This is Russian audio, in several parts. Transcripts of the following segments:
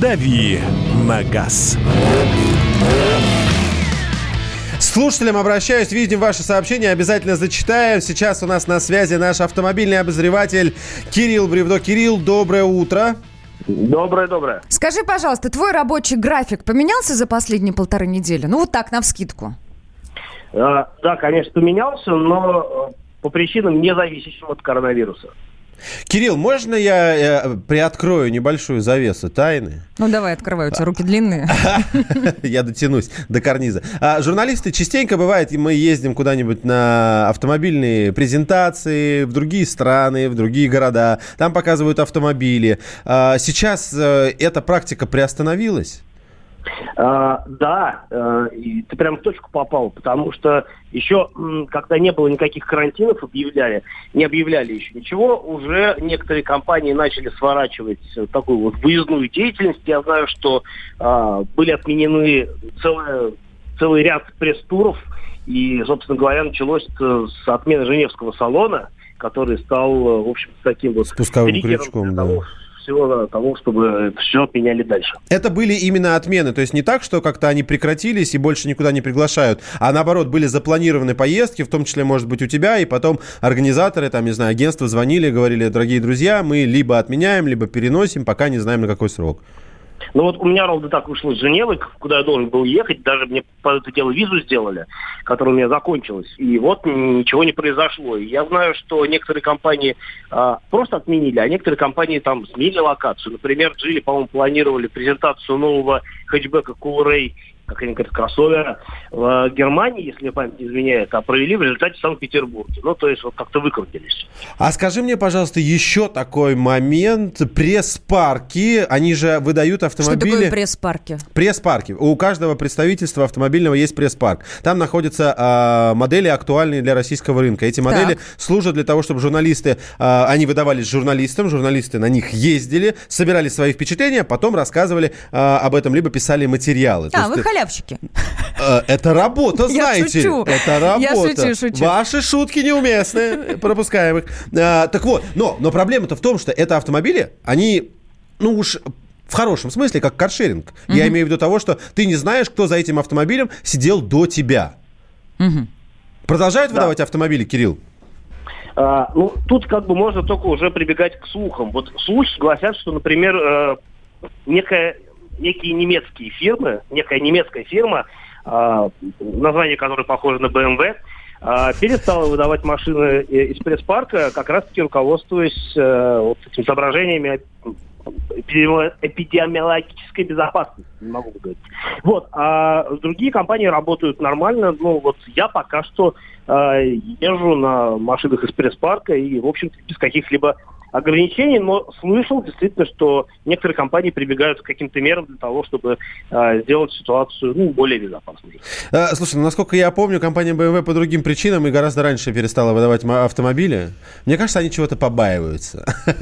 «Дави на газ». Слушателям обращаюсь, видим ваши сообщения, обязательно зачитаю. Сейчас у нас на связи наш автомобильный обозреватель Кирилл Бревдо. Кирилл, доброе утро. Доброе, доброе. Скажи, пожалуйста, твой рабочий график поменялся за последние полторы недели? Ну, вот так, на вскидку. А, да, конечно, поменялся, но э, по причинам, не зависящим от коронавируса. Кирилл, можно я э, приоткрою небольшую завесу тайны? Ну, давай, открывай, у тебя руки длинные. Я дотянусь до карниза. А, журналисты частенько бывает, мы ездим куда-нибудь на автомобильные презентации в другие страны, в другие города. Там показывают автомобили. А, сейчас э, эта практика приостановилась? А, да, и ты прям в точку попал, потому что еще, когда не было никаких карантинов, объявляли, не объявляли еще ничего, уже некоторые компании начали сворачивать такую вот выездную деятельность. Я знаю, что а, были отменены целые, целый ряд пресс-туров, и, собственно говоря, началось с отмены Женевского салона, который стал, в общем, таким вот... Спусковым крючком, да. Всего того, чтобы все отменяли дальше. Это были именно отмены, то есть не так, что как-то они прекратились и больше никуда не приглашают, а наоборот были запланированы поездки, в том числе, может быть, у тебя, и потом организаторы, там, не знаю, агентства звонили, говорили, дорогие друзья, мы либо отменяем, либо переносим, пока не знаем на какой срок. Ну вот у меня ровно так вышло с Женевы, куда я должен был ехать. Даже мне под это дело визу сделали, которая у меня закончилась. И вот ничего не произошло. И я знаю, что некоторые компании а, просто отменили, а некоторые компании там сменили локацию. Например, Джили, по-моему, планировали презентацию нового хэтчбека Cool как они говорят, кроссовера в Германии, если мне память не изменяет, а провели в результате в Санкт-Петербурге. Ну, то есть вот как-то выкрутились. А скажи мне, пожалуйста, еще такой момент. Пресс-парки, они же выдают автомобили... Что такое пресс-парки? Пресс-парки. У каждого представительства автомобильного есть пресс-парк. Там находятся а, модели, актуальные для российского рынка. Эти модели так. служат для того, чтобы журналисты, а, они выдавались журналистам, журналисты на них ездили, собирали свои впечатления, потом рассказывали а, об этом, либо писали материалы. А, вы халявщики. Э, это работа, знаете. Это работа. Я шучу, шучу. Ваши шутки неуместны, пропускаем их. Э, так вот, но, но проблема-то в том, что это автомобили, они, ну уж в хорошем смысле, как каршеринг. Угу. Я имею в виду того, что ты не знаешь, кто за этим автомобилем сидел до тебя. Угу. Продолжают да. выдавать автомобили, Кирилл? А, ну, тут как бы можно только уже прибегать к слухам. Вот слухи гласят, что, например, э, некая некие немецкие фирмы, некая немецкая фирма, э, название которой похоже на BMW, э, перестала выдавать машины из пресс-парка, как раз-таки руководствуясь э, вот этими соображениями эпидемиологической безопасности, не могу говорить. Вот, а другие компании работают нормально. Ну, вот я пока что э, езжу на машинах из пресс-парка и, в общем-то, без каких-либо ограничений, но слышал действительно, что некоторые компании прибегают к каким-то мерам для того, чтобы э, сделать ситуацию ну, более безопасной. А, слушай, ну, насколько я помню, компания BMW по другим причинам и гораздо раньше перестала выдавать автомобили. Мне кажется, они чего-то побаиваются.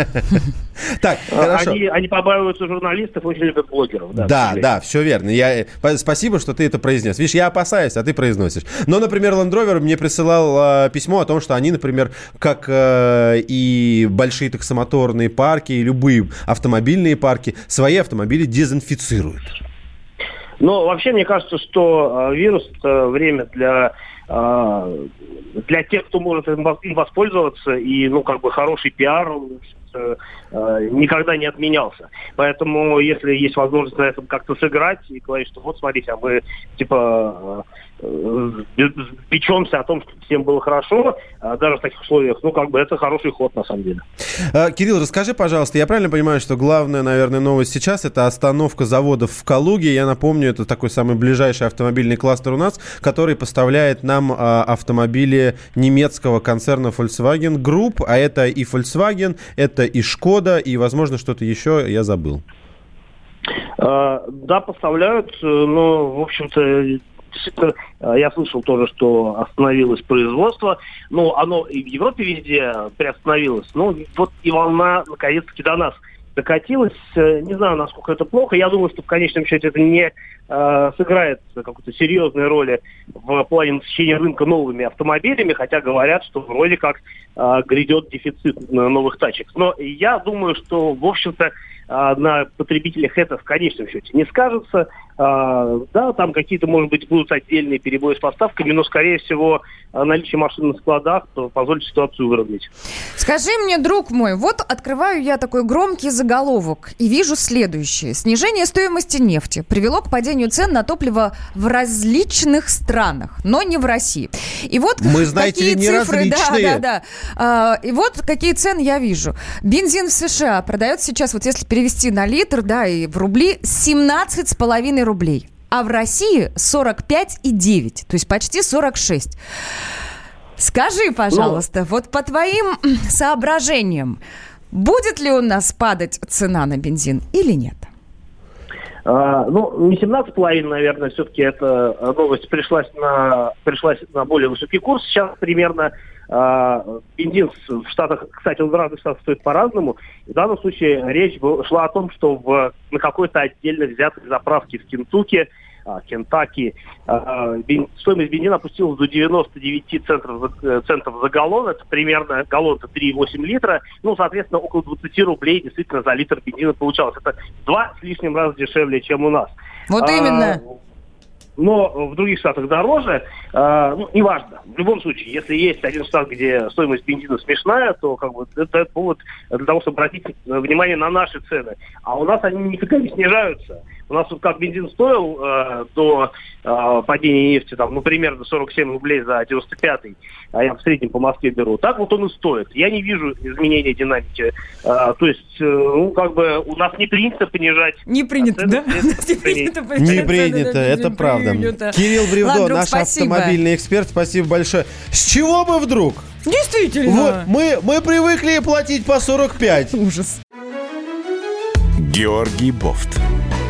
Так, а, хорошо. Они побаиваются журналистов, очень любят блогеров. Да, да, все верно. Я Спасибо, что ты это произнес. Видишь, я опасаюсь, а ты произносишь. Но, например, Land Rover мне присылал письмо о том, что они, например, как э, и большие таксомоторные парки и любые автомобильные парки свои автомобили дезинфицируют? Ну, вообще, мне кажется, что э, вирус – это время для э, для тех, кто может им воспользоваться, и, ну, как бы хороший пиар, никогда не отменялся. Поэтому, если есть возможность на этом как-то сыграть и говорить, что вот, смотрите, а мы, типа, Э, печемся о том, что всем было хорошо, а даже в таких условиях, ну, как бы это хороший ход, на самом деле. Кирилл, расскажи, пожалуйста, я правильно понимаю, что главная, наверное, новость сейчас – это остановка заводов в Калуге. Я напомню, это такой самый ближайший автомобильный кластер у нас, который поставляет нам автомобили немецкого концерна Volkswagen Group, а это и Volkswagen, это и Шкода, и, возможно, что-то еще я забыл. А, да, поставляют, э, но, в общем-то, э, я слышал тоже, что остановилось производство. Ну, оно и в Европе везде приостановилось. Ну, вот и волна, наконец-таки, до нас докатилась. Э, не знаю, насколько это плохо. Я думаю, что в конечном счете это не э, сыграет какую-то серьезную роль в плане насыщения рынка новыми автомобилями, хотя говорят, что вроде как э, грядет дефицит новых тачек. Но я думаю, что, в общем-то, а, на потребителях это в конечном счете не скажется. А, да, там какие-то, может быть, будут отдельные перебои с поставками, но, скорее всего, наличие машин на складах позволит ситуацию выровнять. Скажи мне, друг мой, вот открываю я такой громкий заголовок и вижу следующее. Снижение стоимости нефти привело к падению цен на топливо в различных странах, но не в России. И вот Мы, знаете какие ли, не цифры, различные. да, да, да. А, и вот какие цены я вижу. Бензин в США продается сейчас, вот если перевести на литр, да, и в рубли, 17,5 рублей. А в России 45,9, то есть почти 46. Скажи, пожалуйста, ну, вот по твоим соображениям, будет ли у нас падать цена на бензин или нет? А, ну, не 17,5, наверное, все-таки эта новость пришлась на, пришлась на более высокий курс. Сейчас примерно а, бензин в Штатах, кстати, он в разных штатах стоит по-разному. В данном случае речь шла о том, что в, на какой-то отдельно взятой заправке в Кентукки Кентаки, а, стоимость бензина опустилась до 99 центов, э, центов за галлон. Это примерно галлон это 3,8 литра. Ну, соответственно, около 20 рублей действительно за литр бензина получалось. Это два с лишним раза дешевле, чем у нас. Вот именно но в других штатах дороже. Э, ну, неважно. В любом случае, если есть один штат, где стоимость бензина смешная, то как бы это повод для того, чтобы обратить внимание на наши цены. А у нас они никогда не снижаются. У нас вот как бензин стоил э, до э, падения нефти, там, ну, примерно 47 рублей за 95-й, а я в среднем по Москве беру, так вот он и стоит. Я не вижу изменения динамики. Э, то есть, э, ну, как бы у нас не принято понижать. Не принято, да? Не принято, это правда. Кирилл Бревдо, наш автомобильный эксперт, спасибо большое. С чего бы вдруг? Действительно. Вот, мы, мы привыкли платить по 45. Ужас. Георгий Бофт